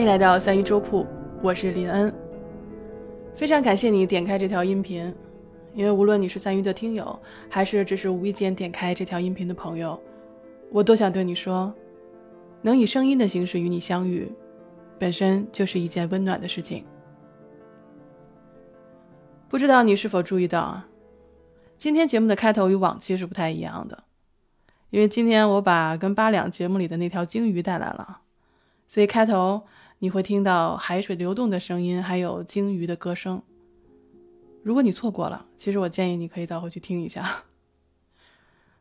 欢迎来到三一粥铺，我是林恩。非常感谢你点开这条音频，因为无论你是三鱼的听友，还是只是无意间点开这条音频的朋友，我都想对你说，能以声音的形式与你相遇，本身就是一件温暖的事情。不知道你是否注意到啊？今天节目的开头与往期是不太一样的，因为今天我把跟八两节目里的那条鲸鱼带来了，所以开头。你会听到海水流动的声音，还有鲸鱼的歌声。如果你错过了，其实我建议你可以倒回去听一下。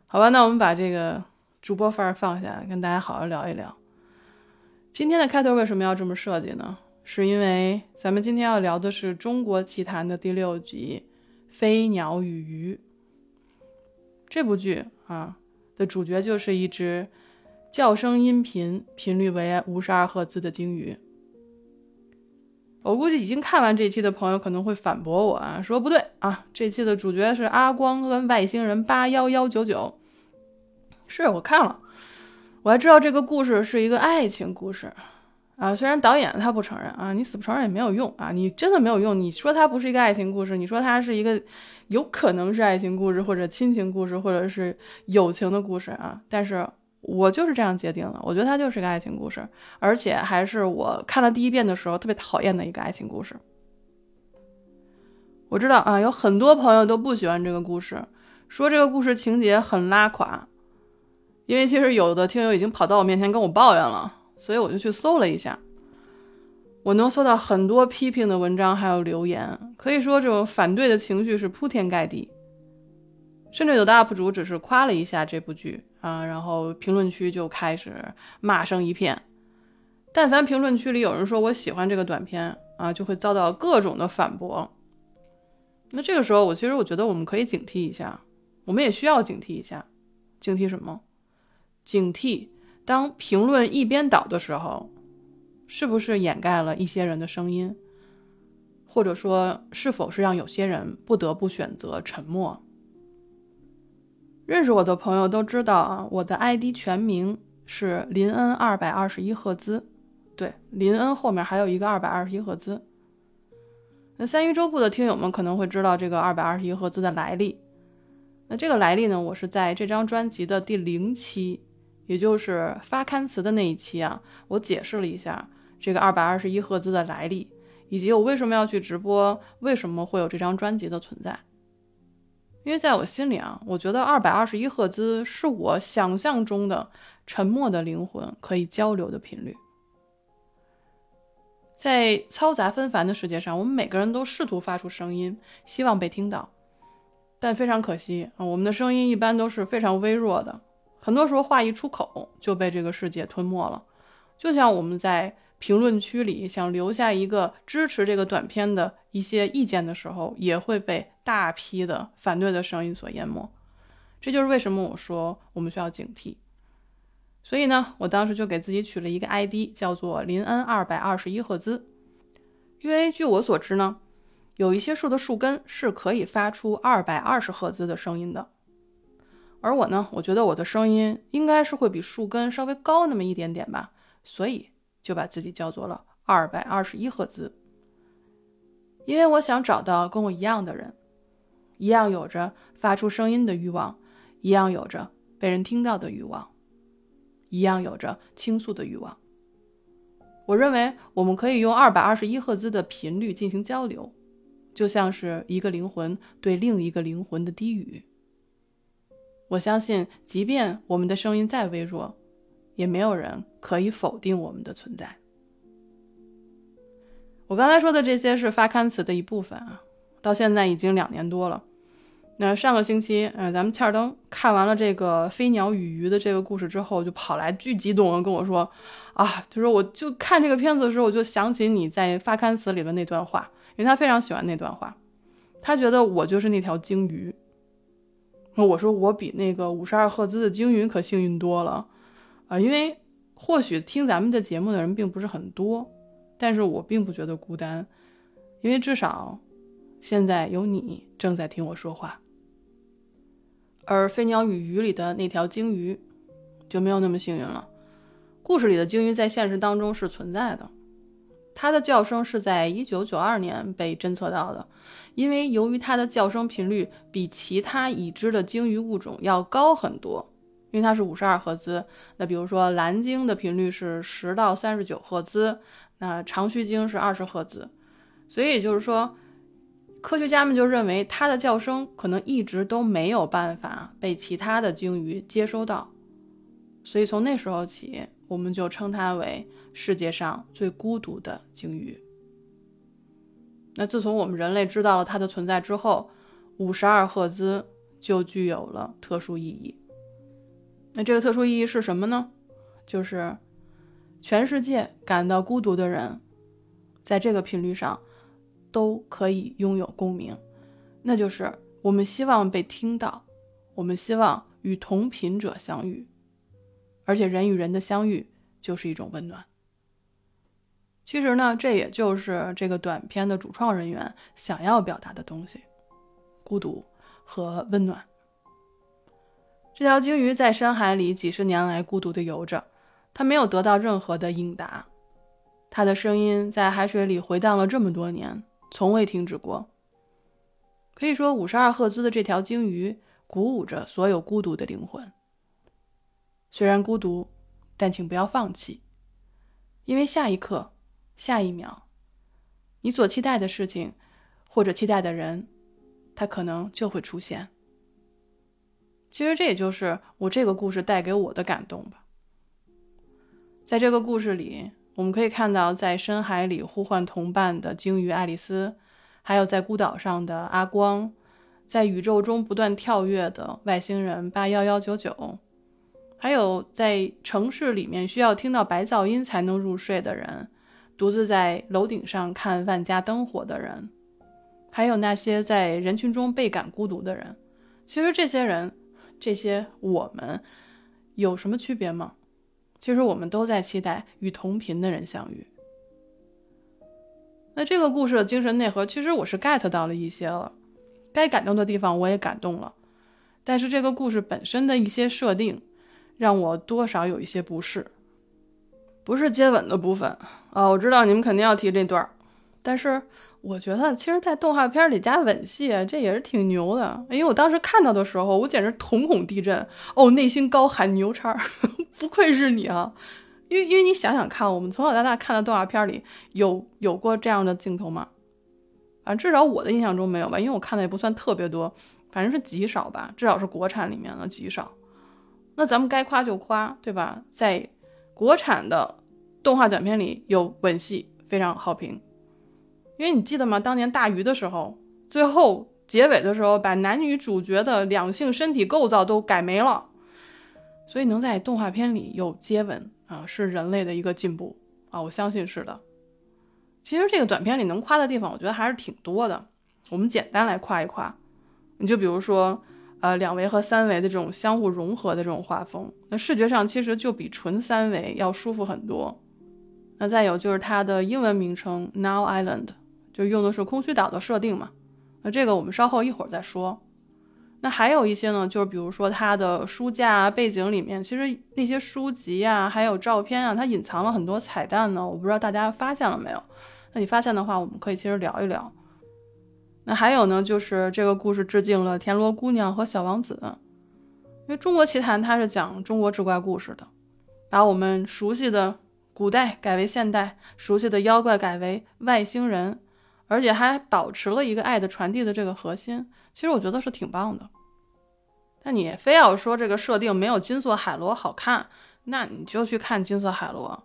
好吧，那我们把这个主播范儿放下，跟大家好好聊一聊。今天的开头为什么要这么设计呢？是因为咱们今天要聊的是《中国奇谭》的第六集《飞鸟与鱼》这部剧啊的主角就是一只叫声音频频率为五十二赫兹的鲸鱼。我估计已经看完这期的朋友可能会反驳我啊，说不对啊，这期的主角是阿光跟外星人八幺幺九九。是我看了，我还知道这个故事是一个爱情故事啊。虽然导演他不承认啊，你死不承认也没有用啊，你真的没有用。你说它不是一个爱情故事，你说它是一个有可能是爱情故事或者亲情故事或者是友情的故事啊，但是。我就是这样界定的，我觉得它就是个爱情故事，而且还是我看了第一遍的时候特别讨厌的一个爱情故事。我知道啊，有很多朋友都不喜欢这个故事，说这个故事情节很拉垮。因为其实有的听友已经跑到我面前跟我抱怨了，所以我就去搜了一下，我能搜到很多批评的文章还有留言，可以说这种反对的情绪是铺天盖地，甚至有的 UP 主只是夸了一下这部剧。啊，然后评论区就开始骂声一片。但凡评论区里有人说我喜欢这个短片啊，就会遭到各种的反驳。那这个时候，我其实我觉得我们可以警惕一下，我们也需要警惕一下。警惕什么？警惕当评论一边倒的时候，是不是掩盖了一些人的声音，或者说是否是让有些人不得不选择沉默？认识我的朋友都知道啊，我的 ID 全名是林恩二百二十一赫兹，对，林恩后面还有一个二百二十一赫兹。那三鱼周部的听友们可能会知道这个二百二十一赫兹的来历。那这个来历呢，我是在这张专辑的第零期，也就是发刊词的那一期啊，我解释了一下这个二百二十一赫兹的来历，以及我为什么要去直播，为什么会有这张专辑的存在。因为在我心里啊，我觉得二百二十一赫兹是我想象中的沉默的灵魂可以交流的频率。在嘈杂纷繁的世界上，我们每个人都试图发出声音，希望被听到，但非常可惜啊，我们的声音一般都是非常微弱的，很多时候话一出口就被这个世界吞没了，就像我们在。评论区里想留下一个支持这个短片的一些意见的时候，也会被大批的反对的声音所淹没。这就是为什么我说我们需要警惕。所以呢，我当时就给自己取了一个 ID，叫做林恩二百二十一赫兹。因为据我所知呢，有一些树的树根是可以发出二百二十赫兹的声音的。而我呢，我觉得我的声音应该是会比树根稍微高那么一点点吧，所以。就把自己叫做了二百二十一赫兹，因为我想找到跟我一样的人，一样有着发出声音的欲望，一样有着被人听到的欲望，一样有着倾诉的欲望。我认为我们可以用二百二十一赫兹的频率进行交流，就像是一个灵魂对另一个灵魂的低语。我相信，即便我们的声音再微弱。也没有人可以否定我们的存在。我刚才说的这些是发刊词的一部分啊，到现在已经两年多了。那上个星期，嗯，咱们切尔登看完了这个飞鸟与鱼的这个故事之后，就跑来巨激动的跟我说：“啊，就说我就看这个片子的时候，我就想起你在发刊词里的那段话，因为他非常喜欢那段话，他觉得我就是那条鲸鱼。”那我说我比那个五十二赫兹的鲸鱼可幸运多了。啊，因为或许听咱们的节目的人并不是很多，但是我并不觉得孤单，因为至少现在有你正在听我说话。而《飞鸟与鱼》里的那条鲸鱼就没有那么幸运了。故事里的鲸鱼在现实当中是存在的，它的叫声是在一九九二年被侦测到的，因为由于它的叫声频率比其他已知的鲸鱼物种要高很多，因为它是五十二赫兹。那比如说蓝鲸的频率是十到三十九赫兹，那长须鲸是二十赫兹，所以就是说，科学家们就认为它的叫声可能一直都没有办法被其他的鲸鱼接收到，所以从那时候起，我们就称它为。世界上最孤独的鲸鱼。那自从我们人类知道了它的存在之后，五十二赫兹就具有了特殊意义。那这个特殊意义是什么呢？就是全世界感到孤独的人，在这个频率上都可以拥有共鸣。那就是我们希望被听到，我们希望与同频者相遇，而且人与人的相遇就是一种温暖。其实呢，这也就是这个短片的主创人员想要表达的东西：孤独和温暖。这条鲸鱼在深海里几十年来孤独地游着，它没有得到任何的应答，它的声音在海水里回荡了这么多年，从未停止过。可以说，五十二赫兹的这条鲸鱼鼓舞着所有孤独的灵魂。虽然孤独，但请不要放弃，因为下一刻。下一秒，你所期待的事情，或者期待的人，他可能就会出现。其实这也就是我这个故事带给我的感动吧。在这个故事里，我们可以看到在深海里呼唤同伴的鲸鱼爱丽丝，还有在孤岛上的阿光，在宇宙中不断跳跃的外星人八幺幺九九，还有在城市里面需要听到白噪音才能入睡的人。独自在楼顶上看万家灯火的人，还有那些在人群中倍感孤独的人，其实这些人，这些我们，有什么区别吗？其实我们都在期待与同频的人相遇。那这个故事的精神内核，其实我是 get 到了一些了，该感动的地方我也感动了，但是这个故事本身的一些设定，让我多少有一些不适。不是接吻的部分啊，我知道你们肯定要提这段儿，但是我觉得其实，在动画片里加吻戏，这也是挺牛的。因为我当时看到的时候，我简直瞳孔地震哦，内心高喊牛叉，不愧是你啊！因为因为你想想看，我们从小到大看的动画片里有有过这样的镜头吗？反正至少我的印象中没有吧，因为我看的也不算特别多，反正是极少吧，至少是国产里面的极少。那咱们该夸就夸，对吧？在国产的。动画短片里有吻戏，非常好评。因为你记得吗？当年大鱼的时候，最后结尾的时候，把男女主角的两性身体构造都改没了。所以能在动画片里有接吻啊，是人类的一个进步啊，我相信是的。其实这个短片里能夸的地方，我觉得还是挺多的。我们简单来夸一夸，你就比如说，呃，两维和三维的这种相互融合的这种画风，那视觉上其实就比纯三维要舒服很多。那再有就是它的英文名称 Now Island，就用的是空虚岛的设定嘛。那这个我们稍后一会儿再说。那还有一些呢，就是比如说它的书架背景里面，其实那些书籍啊，还有照片啊，它隐藏了很多彩蛋呢。我不知道大家发现了没有？那你发现的话，我们可以其实聊一聊。那还有呢，就是这个故事致敬了田螺姑娘和小王子，因为中国奇谭它是讲中国志怪故事的，把我们熟悉的。古代改为现代，熟悉的妖怪改为外星人，而且还保持了一个爱的传递的这个核心。其实我觉得是挺棒的。那你非要说这个设定没有金色海螺好看那你就去看金色海螺。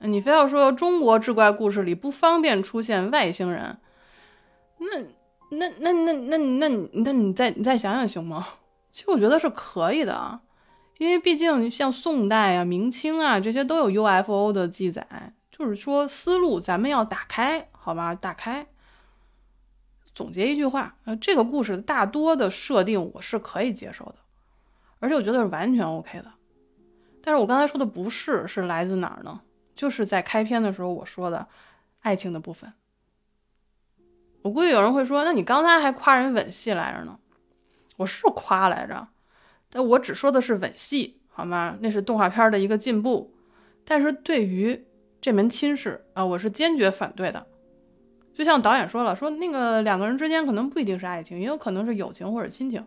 你非要说中国志怪故事里不方便出现外星人那那那那那那那你再你再想想行吗？其实我觉得是可以的啊。因为毕竟像宋代啊明清啊这些都有 ufo 的记载就是说思路咱们要打开。好吧？打开。总结一句话，呃，这个故事大多的设定我是可以接受的，而且我觉得是完全 OK 的。但是我刚才说的不是，是来自哪儿呢？就是在开篇的时候我说的爱情的部分。我估计有人会说，那你刚才还夸人吻戏来着呢？我是夸来着。但我只说的是吻戏，好吗？那是动画片的一个进步。但是对于这门亲事啊，我是坚决反对的。就像导演说了，说那个两个人之间可能不一定是爱情，也有可能是友情或者亲情。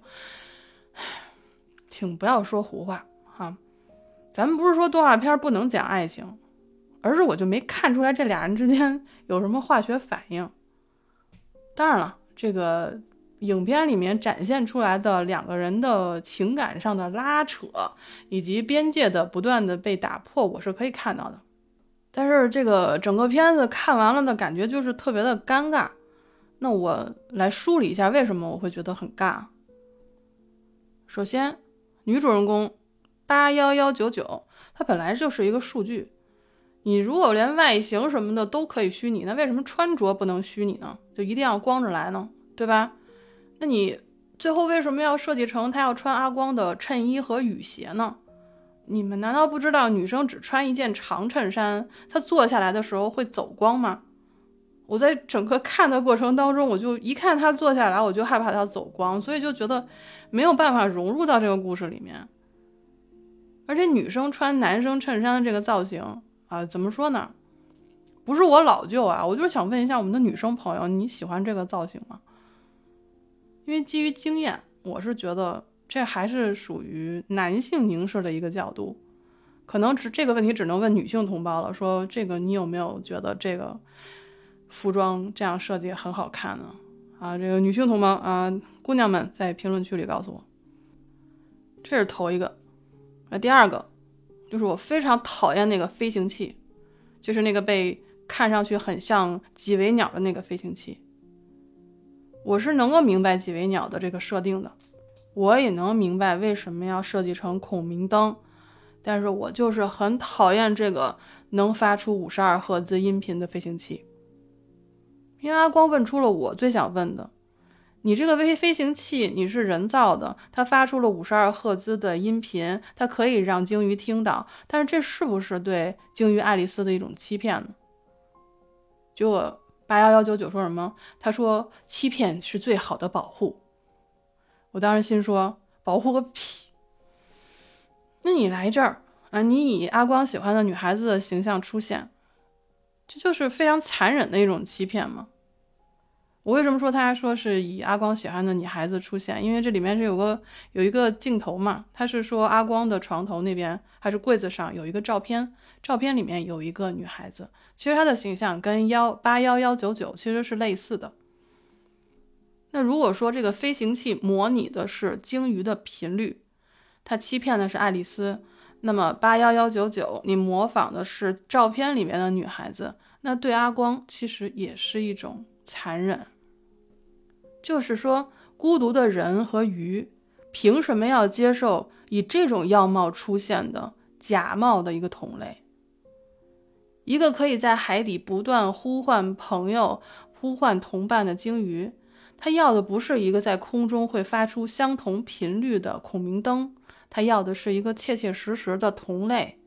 请不要说胡话哈，咱们不是说动画片不能讲爱情，而是我就没看出来这俩人之间 有什么化学反应。当然了，这个影片里面展现出来的两个人的情感上的拉扯，以及边界的不断的被打破，我是可以看到的。但是这个整个片子看完了的感觉就是特别的尴尬。那我来梳理一下为什么我会觉得很尬。首先。女主人公八幺幺九九，它本来就是一个数据。你如果连外形什么的都可以虚拟，那为什么穿着不能虚拟呢？就一定要光着来呢？对吧？那你最后为什么要设计成她要穿阿光的衬衣和雨鞋呢？你们难道不知道女生只穿一件长衬衫，她坐下来的时候会走光吗？我在整个看的过程当中，我就一看她坐下来，我就害怕她走光，所以就觉得。没有办法融入到这个故事里面，而且女生穿男生衬衫的这个造型啊，怎么说呢？不是我老旧啊，我就是想问一下我们的女生朋友，你喜欢这个造型吗？因为基于经验，我是觉得这还是属于男性凝视的一个角度，可能只这个问题只能问女性同胞了。说这个你有没有觉得这个服装这样设计很好看呢？啊，这个女性同胞啊，姑娘们在评论区里告诉我，这是头一个。那第二个就是我非常讨厌那个飞行器，就是那个被看上去很像几维鸟的那个飞行器。我是能够明白几维鸟的这个设定的，我也能明白为什么要设计成孔明灯，但是我就是很讨厌这个能发出五十二赫兹音频的飞行器。因为阿光问出了我最想问的：你这个飞飞行器你是人造的，它发出了五十二赫兹的音频，它可以让鲸鱼听到，但是这是不是对鲸鱼爱丽丝的一种欺骗呢？结果八幺幺九九说什么？他说欺骗是最好的保护。我当时心说保护个屁！那你来这儿啊，你以阿光喜欢的女孩子的形象出现，这就是非常残忍的一种欺骗吗？我为什么说他说是以阿光喜欢的女孩子出现？因为这里面是有个有一个镜头嘛，他是说阿光的床头那边还是柜子上有一个照片，照片里面有一个女孩子，其实她的形象跟幺八幺幺九九其实是类似的。那如果说这个飞行器模拟的是鲸鱼的频率，它欺骗的是爱丽丝，那么八幺幺九九你模仿的是照片里面的女孩子，那对阿光其实也是一种残忍。就是说，孤独的人和鱼，凭什么要接受以这种样貌出现的假冒的一个同类？一个可以在海底不断呼唤朋友、呼唤同伴的鲸鱼，他要的不是一个在空中会发出相同频率的孔明灯，他要的是一个切切实实的同类。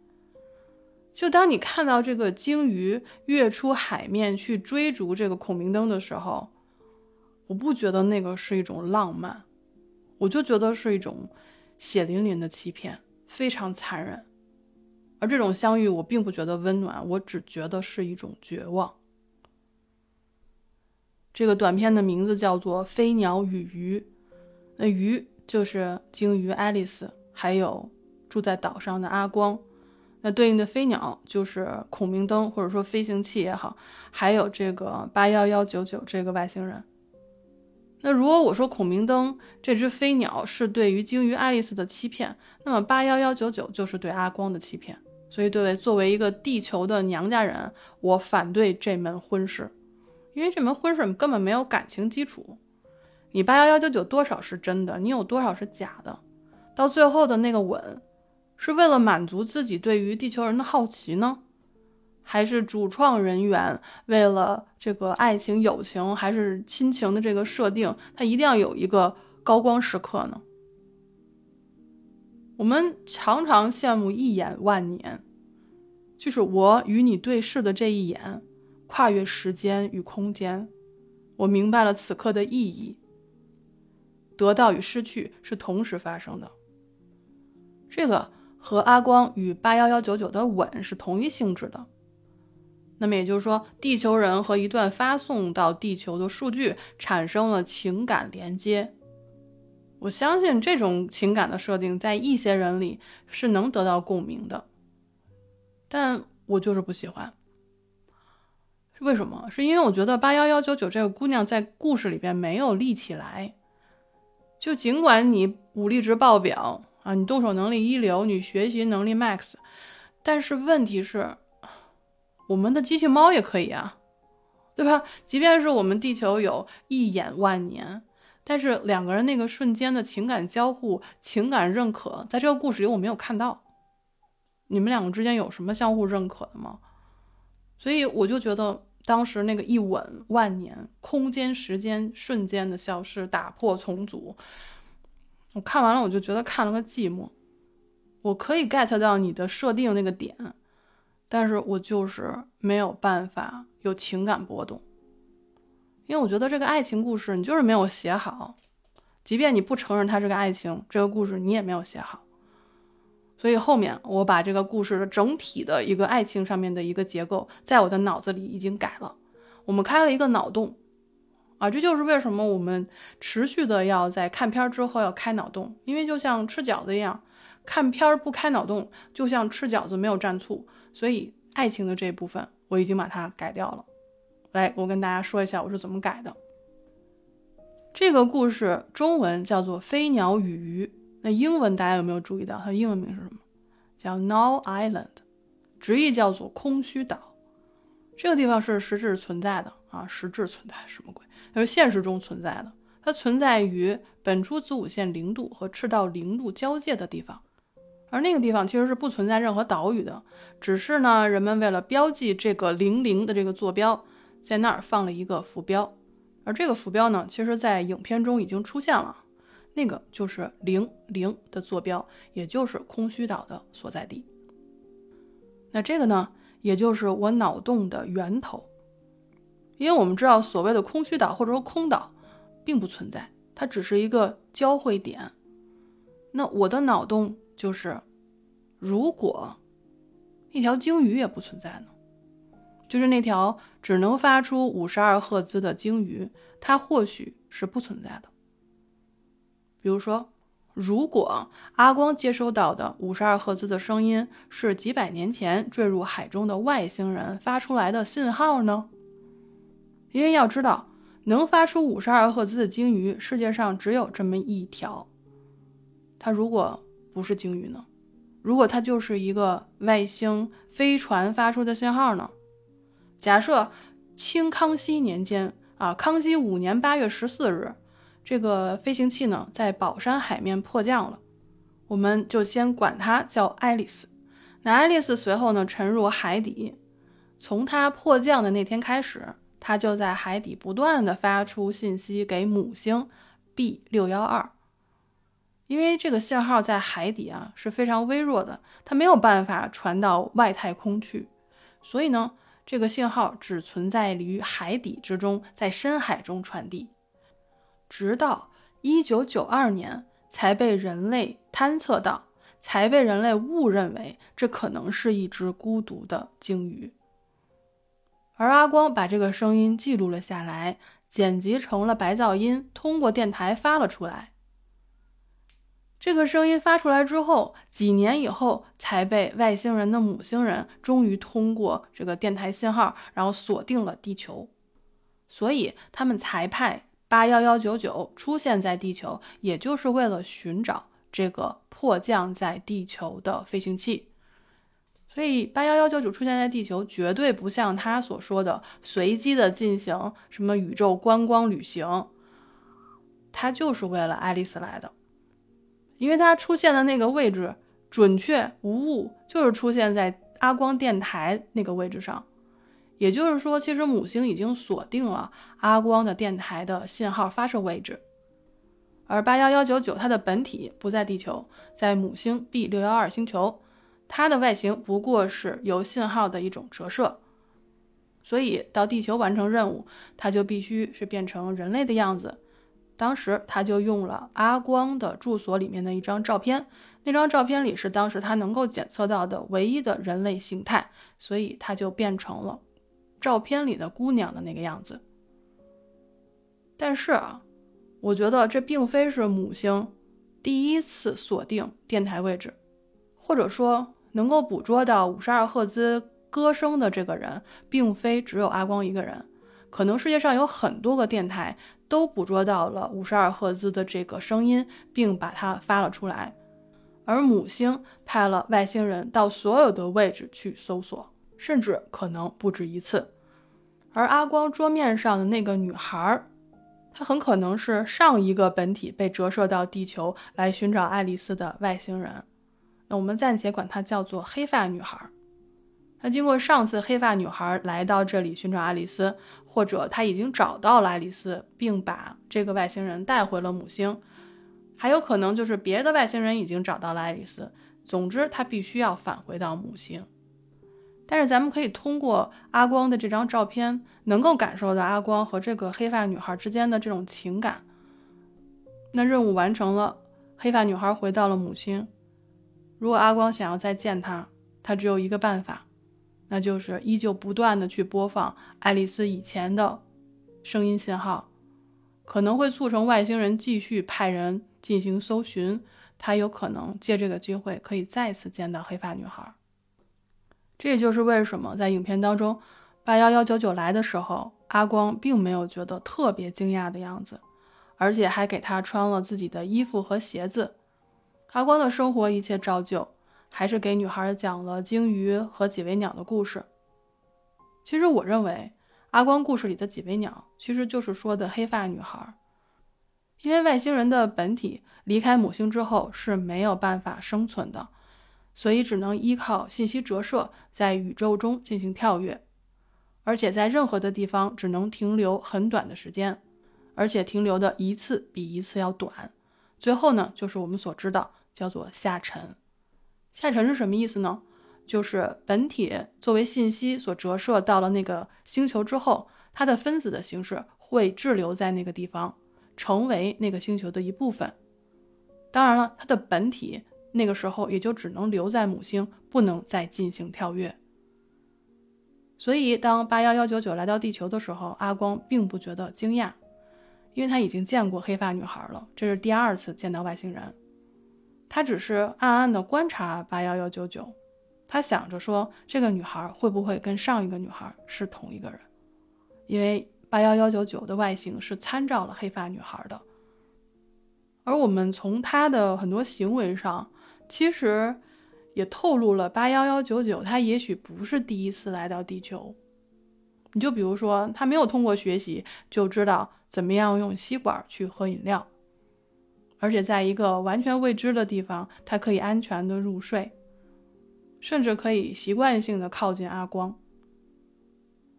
就当你看到这个鲸鱼跃出海面去追逐这个孔明灯的时候。我不觉得那个是一种浪漫，我就觉得是一种血淋淋的欺骗，非常残忍。而这种相遇，我并不觉得温暖，我只觉得是一种绝望。这个短片的名字叫做《飞鸟与鱼》，那鱼就是鲸鱼爱丽丝，还有住在岛上的阿光，那对应的飞鸟就是孔明灯或者说飞行器也好，还有这个八幺幺九九这个外星人。那如果我说孔明灯这只飞鸟是对于鲸鱼爱丽丝的欺骗，那么八幺幺九九就是对阿光的欺骗。所以，对作为一个地球的娘家人，我反对这门婚事，因为这门婚事根本没有感情基础。你八幺幺九九多少是真的，你有多少是假的？到最后的那个吻，是为了满足自己对于地球人的好奇呢？还是主创人员为了这个爱情、友情还是亲情的这个设定，他一定要有一个高光时刻呢？我们常常羡慕一眼万年，就是我与你对视的这一眼，跨越时间与空间，我明白了此刻的意义。得到与失去是同时发生的，这个和阿光与八幺幺九九的吻是同一性质的。那么也就是说，地球人和一段发送到地球的数据产生了情感连接。我相信这种情感的设定在一些人里是能得到共鸣的，但我就是不喜欢。为什么？是因为我觉得八幺幺九九这个姑娘在故事里边没有立起来。就尽管你武力值爆表啊，你动手能力一流，你学习能力 max，但是问题是，我们的机器猫也可以啊，对吧？即便是我们地球有一眼万年。但是两个人那个瞬间的情感交互、情感认可，在这个故事里我没有看到。你们两个之间有什么相互认可的吗？所以我就觉得当时那个一吻万年，空间时间瞬间的消失，打破重组。我看完了，我就觉得看了个寂寞。我可以 get 到你的设定那个点，但是我就是没有办法有情感波动。因为我觉得这个爱情故事你就是没有写好，即便你不承认它是个爱情，这个故事你也没有写好。所以后面我把这个故事的整体的一个爱情上面的一个结构，在我的脑子里已经改了。我们开了一个脑洞啊，这就是为什么我们持续的要在看片之后要开脑洞，因为就像吃饺子一样，看片不开脑洞，就像吃饺子没有蘸醋。所以爱情的这一部分我已经把它改掉了。来，我跟大家说一下我是怎么改的。这个故事中文叫做《飞鸟与鱼》，那英文大家有没有注意到它的英文名是什么？叫 Null Island，直译叫做空虚岛。这个地方是实质存在的啊，实质存在什么鬼？它是现实中存在的，它存在于本初子午线零度和赤道零度交界的地方，而那个地方其实是不存在任何岛屿的，只是呢，人们为了标记这个零零的这个坐标。在那儿放了一个浮标，而这个浮标呢，其实在影片中已经出现了，那个就是零零的坐标，也就是空虚岛的所在地。那这个呢，也就是我脑洞的源头，因为我们知道所谓的空虚岛或者说空岛并不存在，它只是一个交汇点。那我的脑洞就是，如果一条鲸鱼也不存在呢？就是那条只能发出五十二赫兹的鲸鱼，它或许是不存在的。比如说，如果阿光接收到的五十二赫兹的声音是几百年前坠入海中的外星人发出来的信号呢？因为要知道，能发出五十二赫兹的鲸鱼，世界上只有这么一条。它如果不是鲸鱼呢？如果它就是一个外星飞船发出的信号呢？假设清康熙年间啊，康熙五年八月十四日，这个飞行器呢在宝山海面迫降了，我们就先管它叫爱丽丝。那爱丽丝随后呢沉入海底，从它迫降的那天开始，它就在海底不断的发出信息给母星 B 六幺二，因为这个信号在海底啊是非常微弱的，它没有办法传到外太空去，所以呢。这个信号只存在于海底之中，在深海中传递，直到一九九二年才被人类探测到，才被人类误认为这可能是一只孤独的鲸鱼。而阿光把这个声音记录了下来，剪辑成了白噪音，通过电台发了出来。这个声音发出来之后，几年以后才被外星人的母星人终于通过这个电台信号，然后锁定了地球，所以他们才派八幺幺九九出现在地球，也就是为了寻找这个迫降在地球的飞行器。所以八幺幺九九出现在地球，绝对不像他所说的随机的进行什么宇宙观光旅行，他就是为了爱丽丝来的。因为它出现的那个位置准确无误，就是出现在阿光电台那个位置上，也就是说，其实母星已经锁定了阿光的电台的信号发射位置，而八幺幺九九它的本体不在地球，在母星 B 六幺二星球，它的外形不过是由信号的一种折射，所以到地球完成任务，它就必须是变成人类的样子。当时他就用了阿光的住所里面的一张照片，那张照片里是当时他能够检测到的唯一的人类形态，所以他就变成了照片里的姑娘的那个样子。但是啊，我觉得这并非是母星第一次锁定电台位置，或者说能够捕捉到五十二赫兹歌声的这个人，并非只有阿光一个人。可能世界上有很多个电台都捕捉到了五十二赫兹的这个声音，并把它发了出来。而母星派了外星人到所有的位置去搜索，甚至可能不止一次。而阿光桌面上的那个女孩，她很可能是上一个本体被折射到地球来寻找爱丽丝的外星人。那我们暂且管她叫做黑发女孩。那经过上次黑发女孩来到这里寻找爱丽丝，或者她已经找到了爱丽丝，并把这个外星人带回了母星。还有可能就是别的外星人已经找到了爱丽丝。总之，她必须要返回到母星。但是，咱们可以通过阿光的这张照片，能够感受到阿光和这个黑发女孩之间的这种情感。那任务完成了，黑发女孩回到了母星。如果阿光想要再见她，他只有一个办法，那就是依旧不断的去播放爱丽丝以前的声音信号，可能会促成外星人继续派人。进行搜寻，他有可能借这个机会可以再次见到黑发女孩。这也就是为什么在影片当中，八幺幺九九来的时候，阿光并没有觉得特别惊讶的样子，而且还给他穿了自己的衣服和鞋子。阿光的生活一切照旧，还是给女孩讲了鲸鱼和几尾鸟的故事。其实我认为，阿光故事里的几尾鸟其实就是说的黑发女孩。因为外星人的本体离开母星之后是没有办法生存的，所以只能依靠信息折射在宇宙中进行跳跃，而且在任何的地方只能停留很短的时间，而且停留的一次比一次要短。最后呢，就是我们所知道叫做下沉。下沉是什么意思呢？就是本体作为信息所折射到了那个星球之后，它的分子的形式会滞留在那个地方。成为那个星球的一部分。当然了，它的本体那个时候也就只能留在母星，不能再进行跳跃。所以，当八幺幺九九来到地球的时候，阿光并不觉得惊讶，因为他已经见过黑发女孩了，这是第二次见到外星人。他只是暗暗地观察八幺幺九九，他想着说，这个女孩会不会跟上一个女孩是同一个人？因为。八幺幺九九的外形是参照了黑发女孩的，而我们从她的很多行为上，其实也透露了八幺幺九九他也许不是第一次来到地球。你就比如说，他没有通过学习就知道怎么样用吸管去喝饮料，而且在一个完全未知的地方，他可以安全的入睡，甚至可以习惯性的靠近阿光。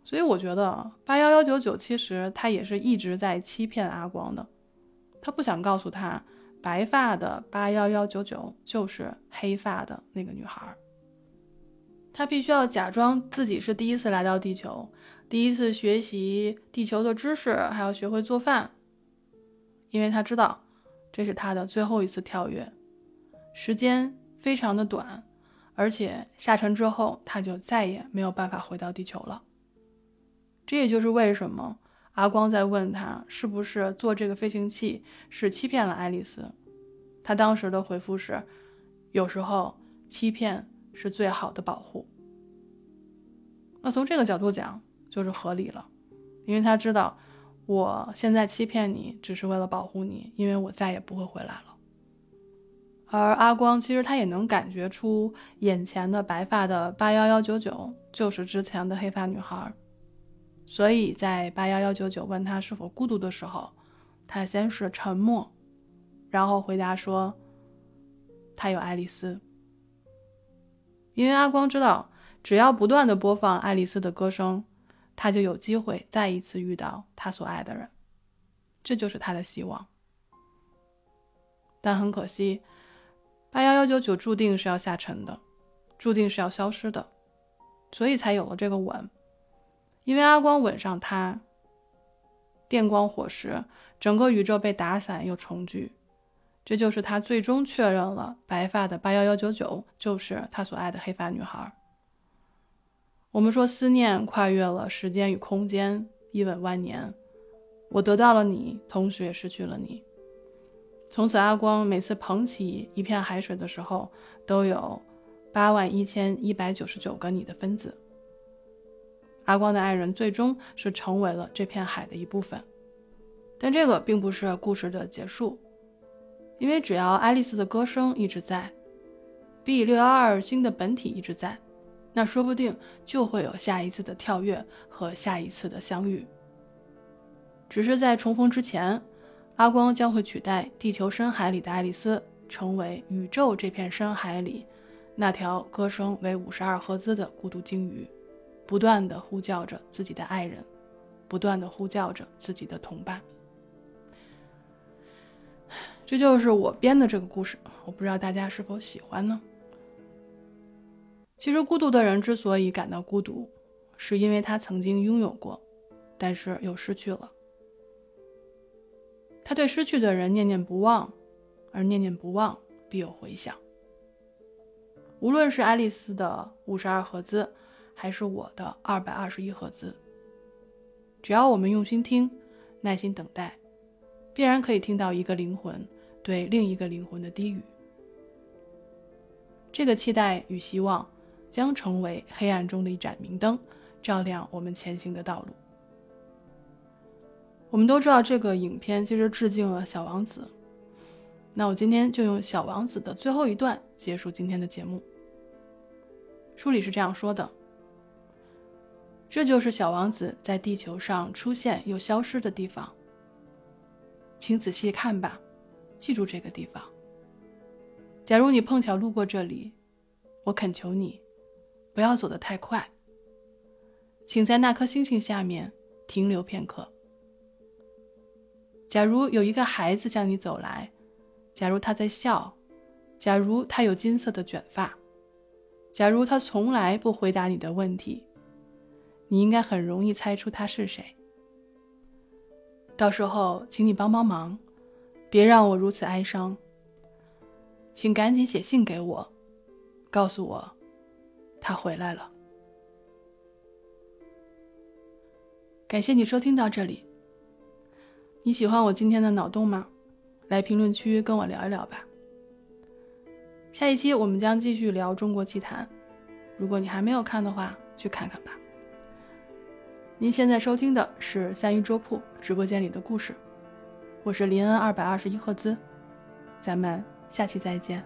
所以我觉得八幺幺九九其实他也是一直在欺骗阿光的，他不想告诉他白发的八幺幺九九就是黑发的那个女孩，她必须要假装自己是第一次来到地球，第一次学习地球的知识，还要学会做饭，因为他知道这是他的最后一次跳跃，时间非常的短，而且下沉之后他就再也没有办法回到地球了。这也就是为什么阿光在问他是不是做这个飞行器是欺骗了爱丽丝，他当时的回复是：有时候欺骗是最好的保护。那从这个角度讲就是合理了，因为他知道我现在欺骗你只是为了保护你，因为我再也不会回来了。而阿光其实他也能感觉出眼前的白发的八幺幺九九就是之前的黑发女孩。所以在八幺幺九九问他是否孤独的时候，他先是沉默，然后回答说：“他有爱丽丝。”因为阿光知道，只要不断的播放爱丽丝的歌声，他就有机会再一次遇到他所爱的人，这就是他的希望。但很可惜，八幺幺九九注定是要下沉的，注定是要消失的，所以才有了这个吻。因为阿光吻上她，电光火石，整个宇宙被打散又重聚，这就是他最终确认了白发的八幺幺九九就是他所爱的黑发女孩。我们说思念跨越了时间与空间，一吻万年。我得到了你，同时也失去了你。从此，阿光每次捧起一片海水的时候，都有八万一千一百九十九个你的分子。阿光的爱人最终是成为了这片海的一部分，但这个并不是故事的结束，因为只要爱丽丝的歌声一直在，B 六幺二星的本体一直在，那说不定就会有下一次的跳跃和下一次的相遇。只是在重逢之前，阿光将会取代地球深海里的爱丽丝，成为宇宙这片深海里那条歌声为五十二赫兹的孤独鲸鱼。不断的呼叫着自己的爱人，不断的呼叫着自己的同伴。这就是我编的这个故事，我不知道大家是否喜欢呢？其实，孤独的人之所以感到孤独，是因为他曾经拥有过，但是又失去了。他对失去的人念念不忘，而念念不忘必有回响。无论是爱丽丝的五十二赫兹。还是我的二百二十一赫兹。只要我们用心听，耐心等待，必然可以听到一个灵魂对另一个灵魂的低语。这个期待与希望，将成为黑暗中的一盏明灯，照亮我们前行的道路。我们都知道，这个影片其实致敬了《小王子》。那我今天就用《小王子》的最后一段结束今天的节目。书里是这样说的。这就是小王子在地球上出现又消失的地方。请仔细看吧，记住这个地方。假如你碰巧路过这里，我恳求你，不要走得太快。请在那颗星星下面停留片刻。假如有一个孩子向你走来，假如他在笑，假如他有金色的卷发，假如他从来不回答你的问题。你应该很容易猜出他是谁。到时候，请你帮帮忙，别让我如此哀伤。请赶紧写信给我，告诉我他回来了。感谢你收听到这里。你喜欢我今天的脑洞吗？来评论区跟我聊一聊吧。下一期我们将继续聊中国奇谭，如果你还没有看的话，去看看吧。您现在收听的是三一桌铺直播间里的故事，我是林恩二百二十一赫兹，咱们下期再见。